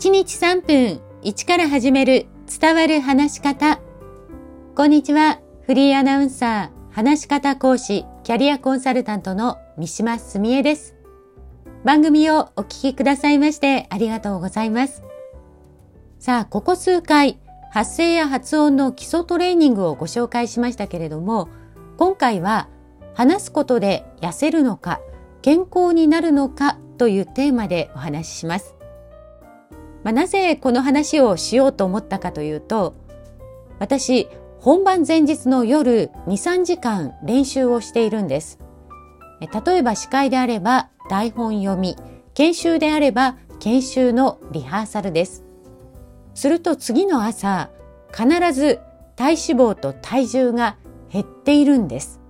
1日3分1から始める伝わる話し方。こんにちは。フリーアナウンサー、話し方講師、キャリアコンサルタントの三島澄江です。番組をお聞きくださいましてありがとうございます。さあ、ここ数回、発声や発音の基礎トレーニングをご紹介しましたけれども、今回は話すことで痩せるのか、健康になるのかというテーマでお話しします。まあ、なぜこの話をしようと思ったかというと、私、本番前日の夜2、3時間練習をしているんです。例えば司会であれば台本読み、研修であれば研修のリハーサルです。すると次の朝、必ず体脂肪と体重が減っているんです。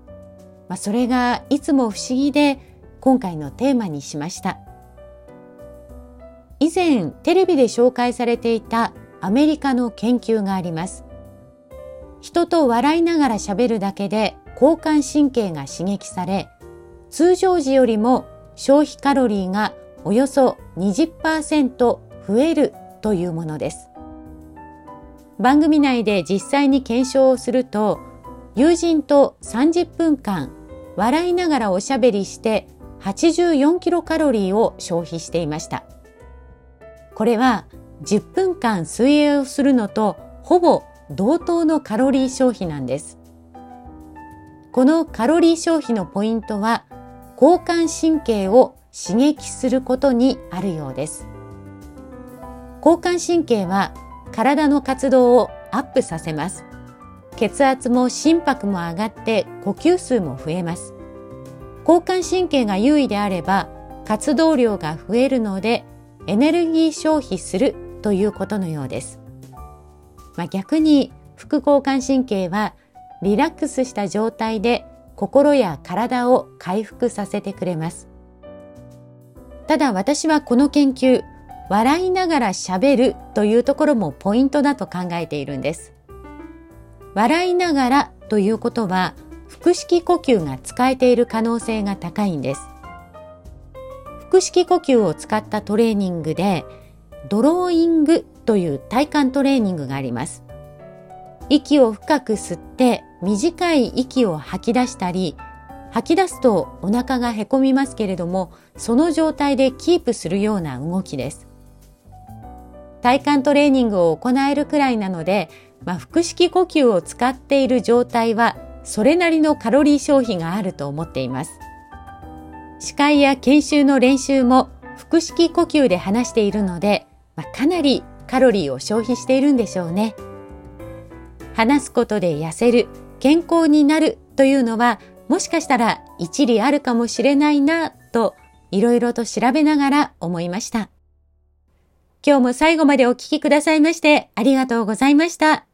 まあ、それがいつも不思議で今回のテーマにしました。以前テレビで紹介されていたアメリカの研究があります。人と笑いながら喋るだけで交感神経が刺激され、通常時よりも消費カロリーがおよそ20%増えるというものです。番組内で実際に検証をすると、友人と30分間笑いながらおしゃべりして84キロカロリーを消費していました。これは10分間水泳をするのとほぼ同等のカロリー消費なんです。このカロリー消費のポイントは交感神経を刺激することにあるようです。交感神経は体の活動をアップさせます。血圧も心拍も上がって呼吸数も増えます。交感神経が優位であれば活動量が増えるのでエネルギー消費するということのようです。まあ、逆に副交感神経はリラックスした状態で心や体を回復させてくれます。ただ私はこの研究、笑いながら喋るというところもポイントだと考えているんです。笑いながらということは腹式呼吸が使えている可能性が高いんです。腹式呼吸を使ったトレーニングで、ドローイングという体幹トレーニングがあります。息を深く吸って短い息を吐き出したり、吐き出すとお腹がへこみますけれども、その状態でキープするような動きです。体幹トレーニングを行えるくらいなので、まあ、腹式呼吸を使っている状態はそれなりのカロリー消費があると思っています。司会や研修の練習も腹式呼吸で話しているので、まあ、かなりカロリーを消費しているんでしょうね。話すことで痩せる、健康になるというのは、もしかしたら一理あるかもしれないなと、いろいろと調べながら思いました。今日も最後までお聞きくださいましてありがとうございました。